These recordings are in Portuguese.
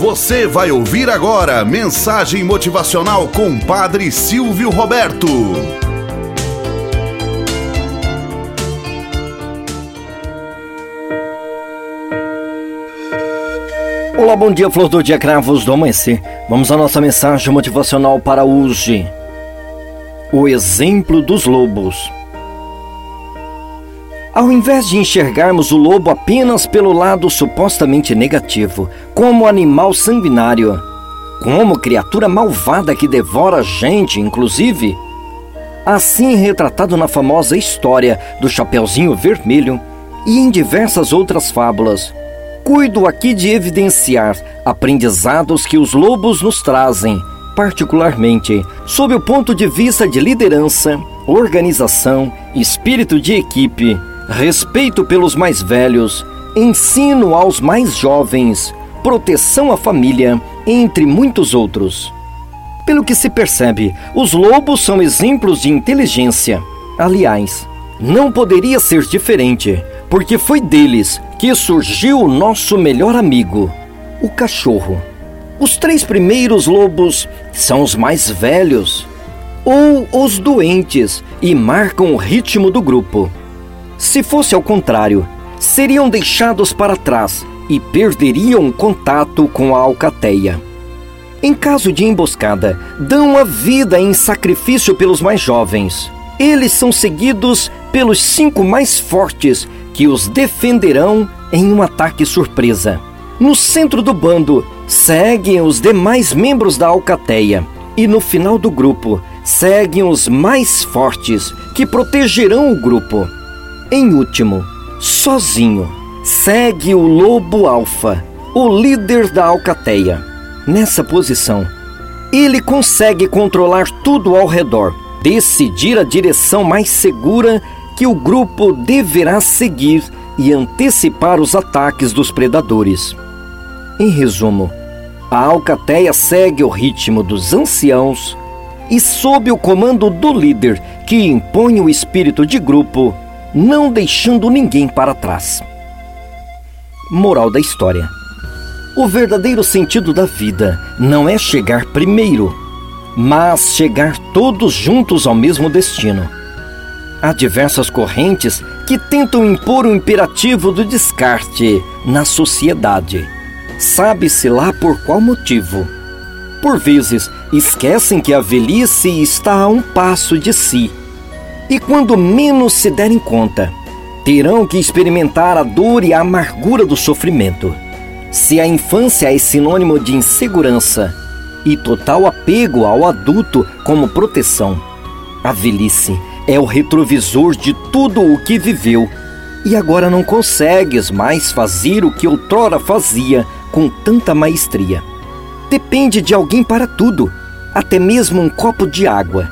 Você vai ouvir agora mensagem motivacional com Padre Silvio Roberto. Olá, bom dia, flor do dia, cravos do amanhecer. Vamos à nossa mensagem motivacional para hoje. O exemplo dos lobos. Ao invés de enxergarmos o lobo apenas pelo lado supostamente negativo, como animal sanguinário, como criatura malvada que devora gente, inclusive, assim retratado na famosa história do Chapeuzinho Vermelho e em diversas outras fábulas, cuido aqui de evidenciar aprendizados que os lobos nos trazem, particularmente sob o ponto de vista de liderança, organização, espírito de equipe respeito pelos mais velhos, ensino aos mais jovens, proteção à família, entre muitos outros. Pelo que se percebe, os lobos são exemplos de inteligência. Aliás, não poderia ser diferente, porque foi deles que surgiu o nosso melhor amigo, o cachorro. Os três primeiros lobos são os mais velhos ou os doentes e marcam o ritmo do grupo. Se fosse ao contrário, seriam deixados para trás e perderiam contato com a alcateia. Em caso de emboscada, dão a vida em sacrifício pelos mais jovens. Eles são seguidos pelos cinco mais fortes que os defenderão em um ataque surpresa. No centro do bando, seguem os demais membros da alcateia e no final do grupo, seguem os mais fortes que protegerão o grupo. Em último, sozinho, segue o lobo alfa, o líder da alcateia. Nessa posição, ele consegue controlar tudo ao redor, decidir a direção mais segura que o grupo deverá seguir e antecipar os ataques dos predadores. Em resumo, a alcateia segue o ritmo dos anciãos e, sob o comando do líder que impõe o espírito de grupo, não deixando ninguém para trás. Moral da história: O verdadeiro sentido da vida não é chegar primeiro, mas chegar todos juntos ao mesmo destino. Há diversas correntes que tentam impor o imperativo do descarte na sociedade. Sabe-se lá por qual motivo. Por vezes, esquecem que a velhice está a um passo de si e quando menos se derem conta, terão que experimentar a dor e a amargura do sofrimento. Se a infância é sinônimo de insegurança e total apego ao adulto como proteção, a velhice é o retrovisor de tudo o que viveu e agora não consegues mais fazer o que outrora fazia com tanta maestria. Depende de alguém para tudo, até mesmo um copo de água.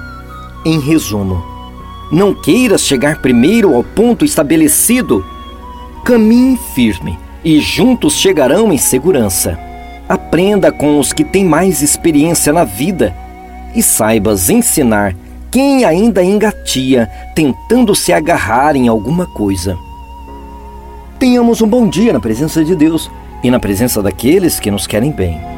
Em resumo, não queiras chegar primeiro ao ponto estabelecido. Caminhe firme e juntos chegarão em segurança. Aprenda com os que têm mais experiência na vida e saibas ensinar quem ainda engatia tentando se agarrar em alguma coisa. Tenhamos um bom dia na presença de Deus e na presença daqueles que nos querem bem.